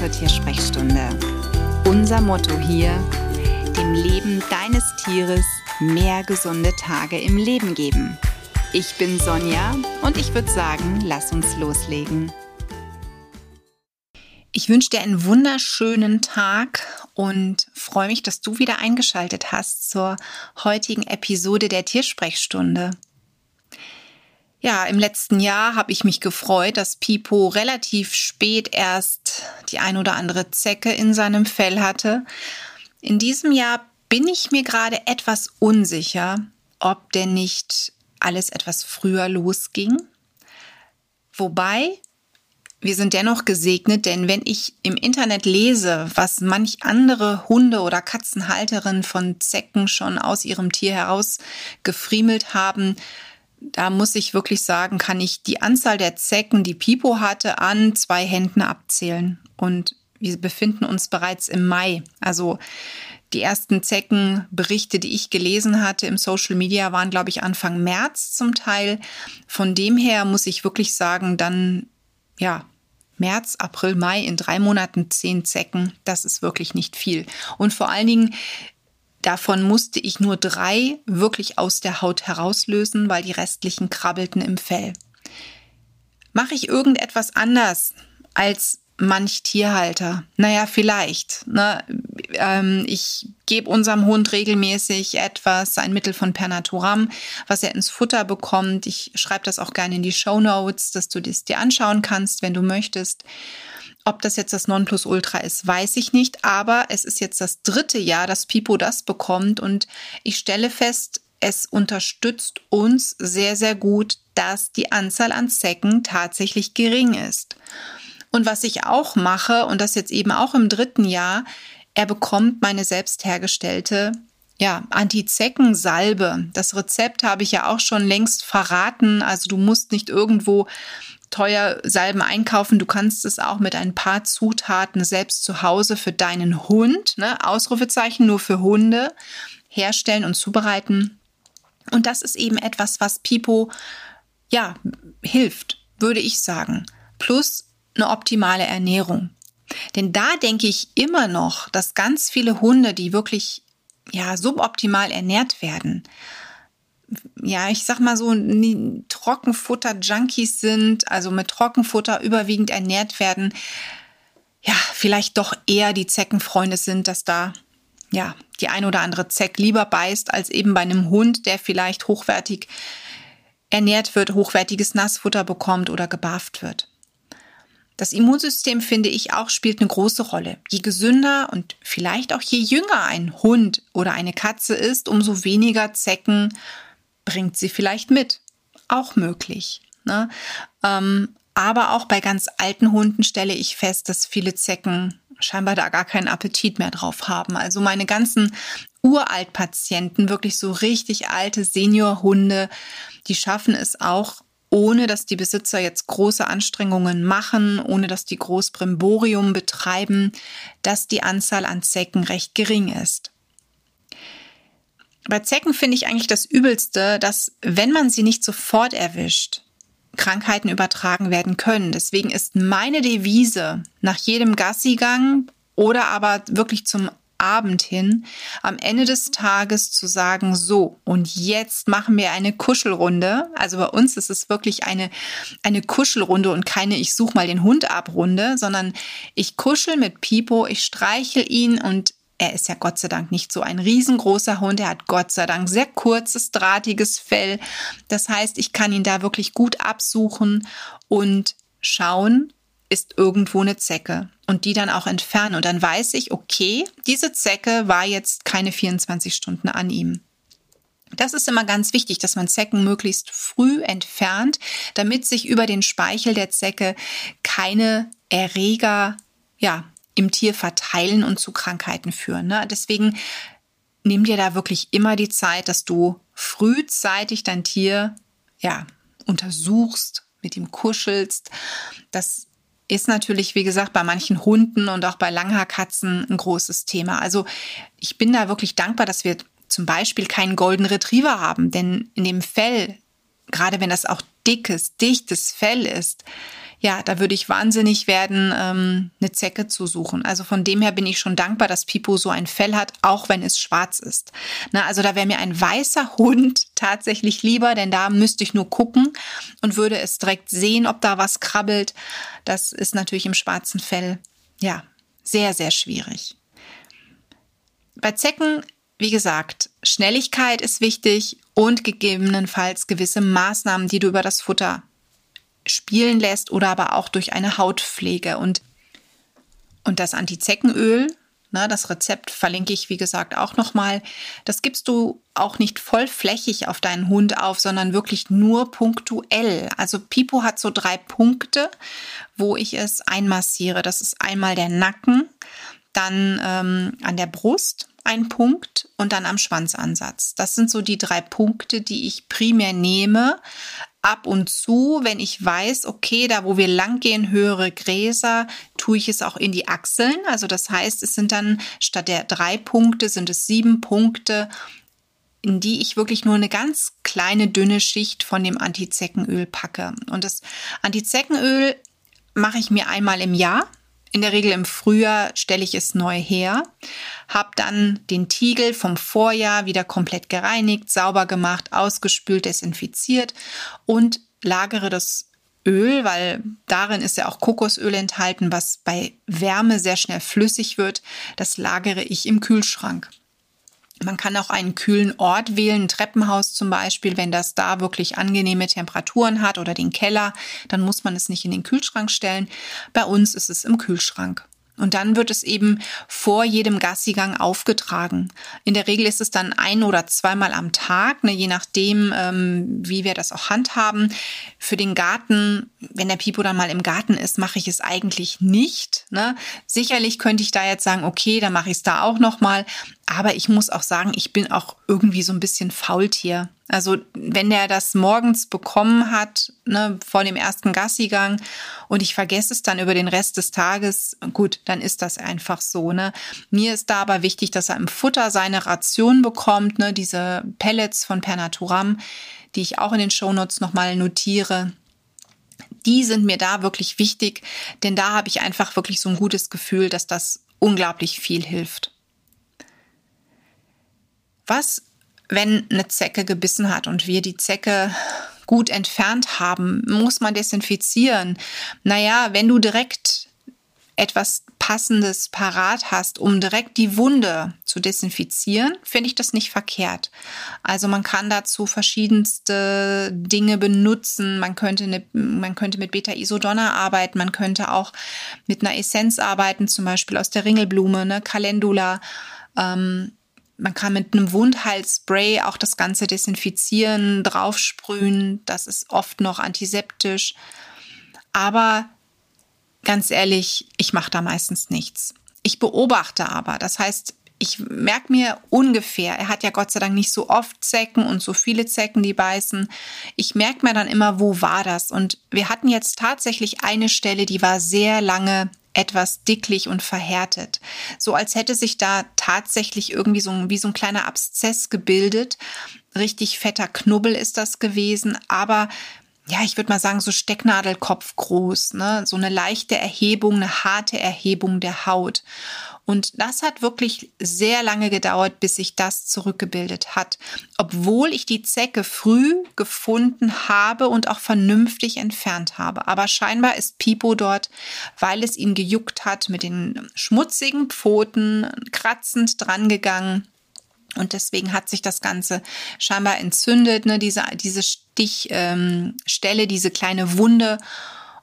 zur Tiersprechstunde. Unser Motto hier, dem Leben deines Tieres mehr gesunde Tage im Leben geben. Ich bin Sonja und ich würde sagen, lass uns loslegen. Ich wünsche dir einen wunderschönen Tag und freue mich, dass du wieder eingeschaltet hast zur heutigen Episode der Tiersprechstunde. Ja, im letzten Jahr habe ich mich gefreut, dass Pipo relativ spät erst die ein oder andere Zecke in seinem Fell hatte. In diesem Jahr bin ich mir gerade etwas unsicher, ob denn nicht alles etwas früher losging. Wobei, wir sind dennoch gesegnet, denn wenn ich im Internet lese, was manch andere Hunde- oder Katzenhalterinnen von Zecken schon aus ihrem Tier heraus gefriemelt haben, da muss ich wirklich sagen, kann ich die Anzahl der Zecken, die Pipo hatte, an zwei Händen abzählen. Und wir befinden uns bereits im Mai. Also die ersten Zeckenberichte, die ich gelesen hatte im Social Media, waren, glaube ich, Anfang März zum Teil. Von dem her muss ich wirklich sagen, dann, ja, März, April, Mai in drei Monaten zehn Zecken, das ist wirklich nicht viel. Und vor allen Dingen Davon musste ich nur drei wirklich aus der Haut herauslösen, weil die restlichen krabbelten im Fell. Mache ich irgendetwas anders als manch Tierhalter? Naja, vielleicht. Ne? Ähm, ich gebe unserem Hund regelmäßig etwas, ein Mittel von Pernaturam, was er ins Futter bekommt. Ich schreibe das auch gerne in die Show Notes, dass du das dir anschauen kannst, wenn du möchtest. Ob das jetzt das Nonplusultra ist, weiß ich nicht, aber es ist jetzt das dritte Jahr, dass Pipo das bekommt und ich stelle fest, es unterstützt uns sehr, sehr gut, dass die Anzahl an Zecken tatsächlich gering ist. Und was ich auch mache, und das jetzt eben auch im dritten Jahr, er bekommt meine selbst hergestellte ja, Anti-Zecken-Salbe. Das Rezept habe ich ja auch schon längst verraten. Also du musst nicht irgendwo teuer Salben einkaufen. Du kannst es auch mit ein paar Zutaten selbst zu Hause für deinen Hund, ne, Ausrufezeichen nur für Hunde, herstellen und zubereiten. Und das ist eben etwas, was Pipo, ja, hilft, würde ich sagen. Plus eine optimale Ernährung. Denn da denke ich immer noch, dass ganz viele Hunde, die wirklich, ja, suboptimal ernährt werden, ja, ich sag mal so, Trockenfutter-Junkies sind, also mit Trockenfutter überwiegend ernährt werden, ja, vielleicht doch eher die Zeckenfreunde sind, dass da ja die ein oder andere Zeck lieber beißt als eben bei einem Hund, der vielleicht hochwertig ernährt wird, hochwertiges Nassfutter bekommt oder gebarft wird. Das Immunsystem, finde ich, auch spielt eine große Rolle. Je gesünder und vielleicht auch je jünger ein Hund oder eine Katze ist, umso weniger Zecken bringt sie vielleicht mit. Auch möglich. Ne? Ähm, aber auch bei ganz alten Hunden stelle ich fest, dass viele Zecken scheinbar da gar keinen Appetit mehr drauf haben. Also meine ganzen Uraltpatienten, wirklich so richtig alte Seniorhunde, die schaffen es auch, ohne dass die Besitzer jetzt große Anstrengungen machen, ohne dass die groß Brimborium betreiben, dass die Anzahl an Zecken recht gering ist. Bei Zecken finde ich eigentlich das Übelste, dass wenn man sie nicht sofort erwischt, Krankheiten übertragen werden können. Deswegen ist meine Devise nach jedem Gassigang oder aber wirklich zum Abend hin, am Ende des Tages zu sagen, so, und jetzt machen wir eine Kuschelrunde. Also bei uns ist es wirklich eine, eine Kuschelrunde und keine Ich suche mal den Hund ab Runde, sondern ich kuschel mit Pipo, ich streichel ihn und er ist ja Gott sei Dank nicht so ein riesengroßer Hund. Er hat Gott sei Dank sehr kurzes, drahtiges Fell. Das heißt, ich kann ihn da wirklich gut absuchen und schauen, ist irgendwo eine Zecke und die dann auch entfernen. Und dann weiß ich, okay, diese Zecke war jetzt keine 24 Stunden an ihm. Das ist immer ganz wichtig, dass man Zecken möglichst früh entfernt, damit sich über den Speichel der Zecke keine Erreger ja, im Tier verteilen und zu Krankheiten führen. Ne? Deswegen nimm dir da wirklich immer die Zeit, dass du frühzeitig dein Tier ja untersuchst, mit ihm kuschelst. Das ist natürlich, wie gesagt, bei manchen Hunden und auch bei Langhaarkatzen ein großes Thema. Also ich bin da wirklich dankbar, dass wir zum Beispiel keinen Golden Retriever haben, denn in dem Fell gerade wenn das auch dickes, dichtes Fell ist, ja, da würde ich wahnsinnig werden, ähm, eine Zecke zu suchen. Also von dem her bin ich schon dankbar, dass Pipo so ein Fell hat, auch wenn es schwarz ist. Na, also da wäre mir ein weißer Hund tatsächlich lieber, denn da müsste ich nur gucken und würde es direkt sehen, ob da was krabbelt. Das ist natürlich im schwarzen Fell, ja, sehr, sehr schwierig. Bei Zecken, wie gesagt, Schnelligkeit ist wichtig und gegebenenfalls gewisse Maßnahmen, die du über das Futter spielen lässt oder aber auch durch eine Hautpflege. Und, und das Antizeckenöl, na, das Rezept verlinke ich, wie gesagt, auch nochmal. Das gibst du auch nicht vollflächig auf deinen Hund auf, sondern wirklich nur punktuell. Also Pipo hat so drei Punkte, wo ich es einmassiere. Das ist einmal der Nacken, dann ähm, an der Brust ein Punkt und dann am Schwanzansatz. Das sind so die drei Punkte, die ich primär nehme, ab und zu, wenn ich weiß, okay, da wo wir lang gehen, höhere Gräser, tue ich es auch in die Achseln. Also das heißt, es sind dann statt der drei Punkte, sind es sieben Punkte, in die ich wirklich nur eine ganz kleine, dünne Schicht von dem Antizeckenöl packe. Und das Antizeckenöl mache ich mir einmal im Jahr. In der Regel im Frühjahr stelle ich es neu her, habe dann den Tiegel vom Vorjahr wieder komplett gereinigt, sauber gemacht, ausgespült, desinfiziert und lagere das Öl, weil darin ist ja auch Kokosöl enthalten, was bei Wärme sehr schnell flüssig wird. Das lagere ich im Kühlschrank. Man kann auch einen kühlen Ort wählen, ein Treppenhaus zum Beispiel, wenn das da wirklich angenehme Temperaturen hat oder den Keller, dann muss man es nicht in den Kühlschrank stellen. Bei uns ist es im Kühlschrank. Und dann wird es eben vor jedem Gassigang aufgetragen. In der Regel ist es dann ein oder zweimal am Tag, ne, je nachdem, ähm, wie wir das auch handhaben. Für den Garten, wenn der Pipo dann mal im Garten ist, mache ich es eigentlich nicht. Ne? Sicherlich könnte ich da jetzt sagen, okay, dann mache ich es da auch nochmal. Aber ich muss auch sagen, ich bin auch irgendwie so ein bisschen Faultier. Also wenn der das morgens bekommen hat, ne, vor dem ersten Gassigang und ich vergesse es dann über den Rest des Tages, gut, dann ist das einfach so. Ne. Mir ist da aber wichtig, dass er im Futter seine Ration bekommt, ne, diese Pellets von Pernaturam, die ich auch in den Shownotes nochmal notiere. Die sind mir da wirklich wichtig, denn da habe ich einfach wirklich so ein gutes Gefühl, dass das unglaublich viel hilft. Was, wenn eine Zecke gebissen hat und wir die Zecke gut entfernt haben, muss man desinfizieren. Naja, wenn du direkt etwas Passendes parat hast, um direkt die Wunde zu desinfizieren, finde ich das nicht verkehrt. Also man kann dazu verschiedenste Dinge benutzen. Man könnte, eine, man könnte mit Beta-Isodonna arbeiten, man könnte auch mit einer Essenz arbeiten, zum Beispiel aus der Ringelblume, ne, Calendula. Ähm, man kann mit einem Wundheilspray auch das Ganze desinfizieren, draufsprühen. Das ist oft noch antiseptisch. Aber ganz ehrlich, ich mache da meistens nichts. Ich beobachte aber. Das heißt, ich merke mir ungefähr, er hat ja Gott sei Dank nicht so oft Zecken und so viele Zecken, die beißen. Ich merke mir dann immer, wo war das? Und wir hatten jetzt tatsächlich eine Stelle, die war sehr lange etwas dicklich und verhärtet. So als hätte sich da tatsächlich irgendwie so wie so ein kleiner Abszess gebildet. Richtig fetter Knubbel ist das gewesen, aber ja, ich würde mal sagen, so Stecknadelkopf groß, ne? So eine leichte Erhebung, eine harte Erhebung der Haut. Und das hat wirklich sehr lange gedauert, bis sich das zurückgebildet hat. Obwohl ich die Zecke früh gefunden habe und auch vernünftig entfernt habe. Aber scheinbar ist Pipo dort, weil es ihn gejuckt hat, mit den schmutzigen Pfoten kratzend drangegangen. Und deswegen hat sich das Ganze scheinbar entzündet, ne? diese, diese Stichstelle, ähm, diese kleine Wunde.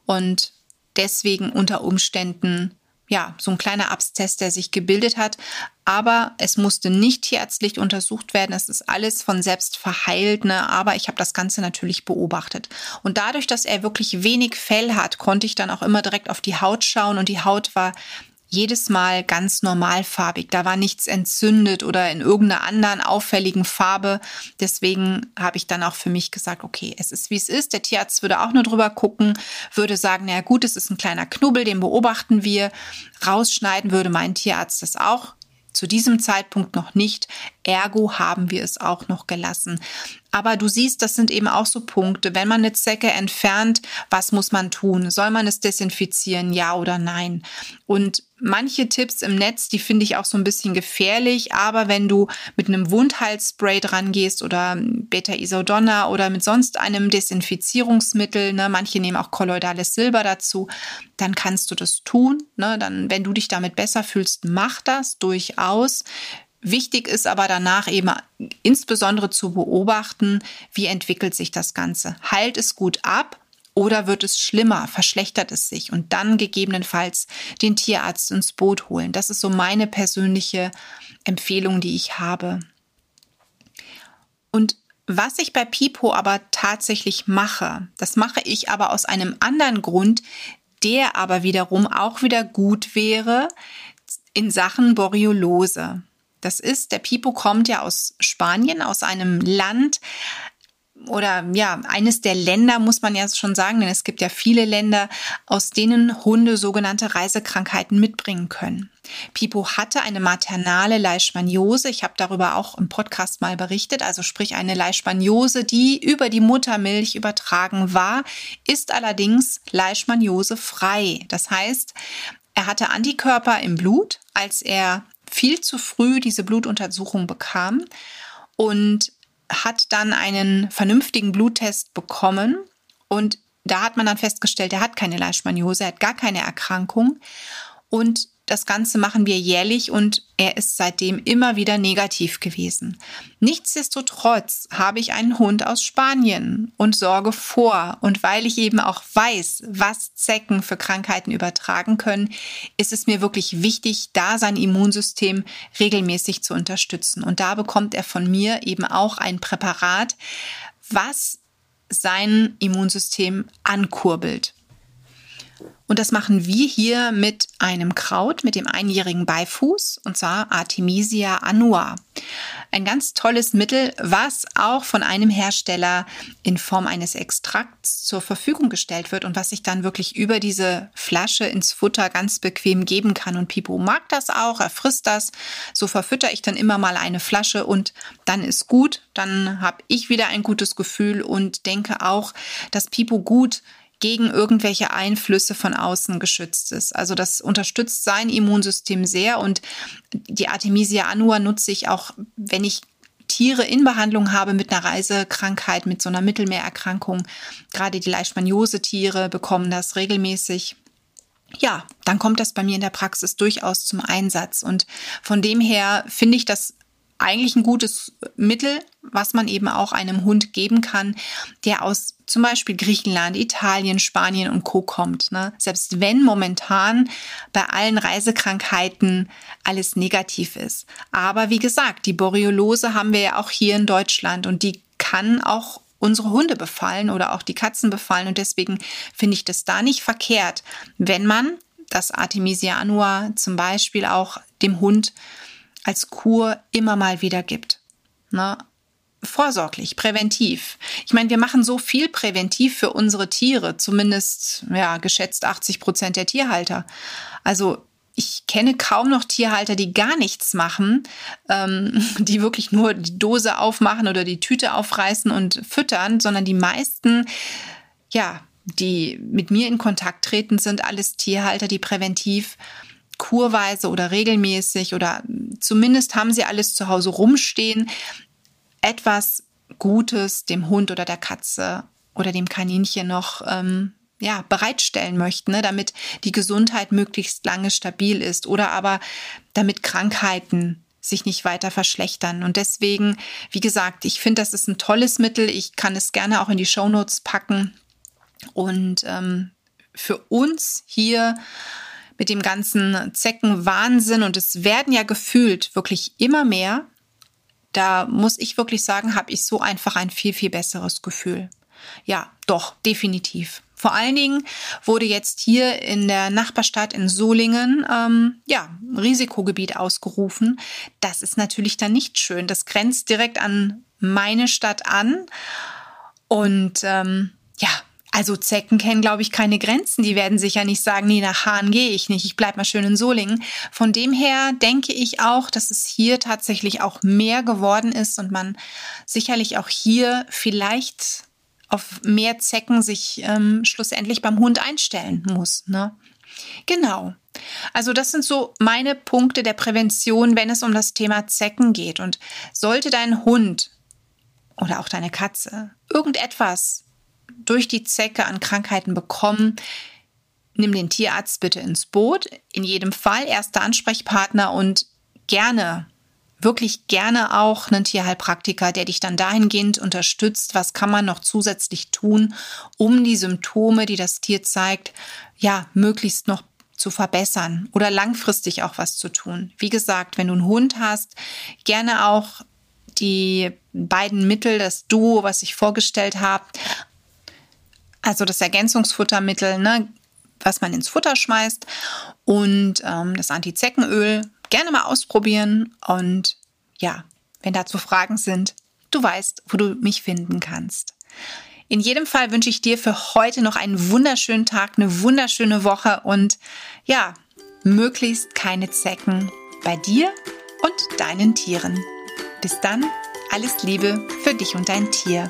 Und deswegen unter Umständen ja, so ein kleiner Abszess, der sich gebildet hat. Aber es musste nicht tierärztlich untersucht werden. Es ist alles von selbst verheilt. Ne? Aber ich habe das Ganze natürlich beobachtet. Und dadurch, dass er wirklich wenig Fell hat, konnte ich dann auch immer direkt auf die Haut schauen. Und die Haut war jedes Mal ganz normalfarbig. Da war nichts entzündet oder in irgendeiner anderen auffälligen Farbe. Deswegen habe ich dann auch für mich gesagt, okay, es ist wie es ist. Der Tierarzt würde auch nur drüber gucken, würde sagen, na gut, es ist ein kleiner Knubbel, den beobachten wir. Rausschneiden würde mein Tierarzt das auch zu diesem Zeitpunkt noch nicht. Ergo haben wir es auch noch gelassen. Aber du siehst, das sind eben auch so Punkte. Wenn man eine Zecke entfernt, was muss man tun? Soll man es desinfizieren, ja oder nein? Und manche Tipps im Netz, die finde ich auch so ein bisschen gefährlich, aber wenn du mit einem Wundheilspray dran gehst oder Beta-Isodonna oder mit sonst einem Desinfizierungsmittel, ne, manche nehmen auch kolloidales Silber dazu, dann kannst du das tun. Ne, dann, wenn du dich damit besser fühlst, mach das durchaus. Wichtig ist aber danach eben insbesondere zu beobachten, wie entwickelt sich das Ganze. Heilt es gut ab oder wird es schlimmer, verschlechtert es sich und dann gegebenenfalls den Tierarzt ins Boot holen. Das ist so meine persönliche Empfehlung, die ich habe. Und was ich bei Pipo aber tatsächlich mache, das mache ich aber aus einem anderen Grund, der aber wiederum auch wieder gut wäre in Sachen Boreolose. Das ist, der Pipo kommt ja aus Spanien, aus einem Land, oder ja, eines der Länder muss man ja schon sagen, denn es gibt ja viele Länder, aus denen Hunde sogenannte Reisekrankheiten mitbringen können. Pipo hatte eine maternale Leishmaniose. Ich habe darüber auch im Podcast mal berichtet. Also sprich eine Leishmaniose, die über die Muttermilch übertragen war, ist allerdings Leishmaniose frei. Das heißt, er hatte Antikörper im Blut, als er viel zu früh diese Blutuntersuchung bekam und hat dann einen vernünftigen Bluttest bekommen. Und da hat man dann festgestellt, er hat keine Leishmaniose, er hat gar keine Erkrankung. Und das Ganze machen wir jährlich und er ist seitdem immer wieder negativ gewesen. Nichtsdestotrotz habe ich einen Hund aus Spanien und sorge vor. Und weil ich eben auch weiß, was Zecken für Krankheiten übertragen können, ist es mir wirklich wichtig, da sein Immunsystem regelmäßig zu unterstützen. Und da bekommt er von mir eben auch ein Präparat, was sein Immunsystem ankurbelt. Und das machen wir hier mit einem Kraut, mit dem einjährigen Beifuß, und zwar Artemisia annua. Ein ganz tolles Mittel, was auch von einem Hersteller in Form eines Extrakts zur Verfügung gestellt wird und was ich dann wirklich über diese Flasche ins Futter ganz bequem geben kann. Und Pipo mag das auch, er frisst das. So verfütter ich dann immer mal eine Flasche und dann ist gut. Dann habe ich wieder ein gutes Gefühl und denke auch, dass Pipo gut gegen irgendwelche Einflüsse von außen geschützt ist. Also das unterstützt sein Immunsystem sehr und die Artemisia annua nutze ich auch, wenn ich Tiere in Behandlung habe mit einer Reisekrankheit, mit so einer Mittelmeererkrankung. Gerade die Leishmaniose-Tiere bekommen das regelmäßig. Ja, dann kommt das bei mir in der Praxis durchaus zum Einsatz. Und von dem her finde ich das eigentlich ein gutes Mittel, was man eben auch einem Hund geben kann, der aus zum Beispiel Griechenland, Italien, Spanien und Co. kommt. Ne? Selbst wenn momentan bei allen Reisekrankheiten alles negativ ist. Aber wie gesagt, die Boreolose haben wir ja auch hier in Deutschland und die kann auch unsere Hunde befallen oder auch die Katzen befallen. Und deswegen finde ich das da nicht verkehrt, wenn man das Artemisia annua zum Beispiel auch dem Hund als Kur immer mal wieder gibt. Ne? Vorsorglich, präventiv. Ich meine, wir machen so viel präventiv für unsere Tiere, zumindest ja geschätzt 80 Prozent der Tierhalter. Also ich kenne kaum noch Tierhalter, die gar nichts machen, ähm, die wirklich nur die Dose aufmachen oder die Tüte aufreißen und füttern, sondern die meisten, ja, die mit mir in Kontakt treten, sind alles Tierhalter, die präventiv kurweise oder regelmäßig oder zumindest haben sie alles zu Hause rumstehen, etwas Gutes dem Hund oder der Katze oder dem Kaninchen noch ähm, ja, bereitstellen möchten, ne, damit die Gesundheit möglichst lange stabil ist oder aber damit Krankheiten sich nicht weiter verschlechtern. Und deswegen, wie gesagt, ich finde, das ist ein tolles Mittel. Ich kann es gerne auch in die Shownotes packen. Und ähm, für uns hier mit dem ganzen Zeckenwahnsinn, und es werden ja gefühlt wirklich immer mehr, da muss ich wirklich sagen, habe ich so einfach ein viel, viel besseres Gefühl. Ja, doch, definitiv. Vor allen Dingen wurde jetzt hier in der Nachbarstadt in Solingen ähm, ja Risikogebiet ausgerufen. Das ist natürlich dann nicht schön. Das grenzt direkt an meine Stadt an und ähm, ja, Also Zecken kennen, glaube ich, keine Grenzen. Die werden sicher nicht sagen, nee, nach Hahn gehe ich nicht, ich bleib mal schön in Solingen. Von dem her denke ich auch, dass es hier tatsächlich auch mehr geworden ist und man sicherlich auch hier vielleicht auf mehr Zecken sich ähm, schlussendlich beim Hund einstellen muss. Ne? Genau. Also das sind so meine Punkte der Prävention, wenn es um das Thema Zecken geht. Und sollte dein Hund oder auch deine Katze irgendetwas durch die Zecke an Krankheiten bekommen, nimm den Tierarzt bitte ins Boot. In jedem Fall erster Ansprechpartner und gerne, wirklich gerne auch einen Tierheilpraktiker, der dich dann dahingehend unterstützt, was kann man noch zusätzlich tun, um die Symptome, die das Tier zeigt, ja, möglichst noch zu verbessern oder langfristig auch was zu tun. Wie gesagt, wenn du einen Hund hast, gerne auch die beiden Mittel, das Duo, was ich vorgestellt habe, also das Ergänzungsfuttermittel, ne, was man ins Futter schmeißt und ähm, das Antizeckenöl gerne mal ausprobieren. Und ja, wenn dazu Fragen sind, du weißt, wo du mich finden kannst. In jedem Fall wünsche ich dir für heute noch einen wunderschönen Tag, eine wunderschöne Woche und ja, möglichst keine Zecken bei dir und deinen Tieren. Bis dann, alles Liebe für dich und dein Tier.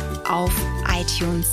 auf iTunes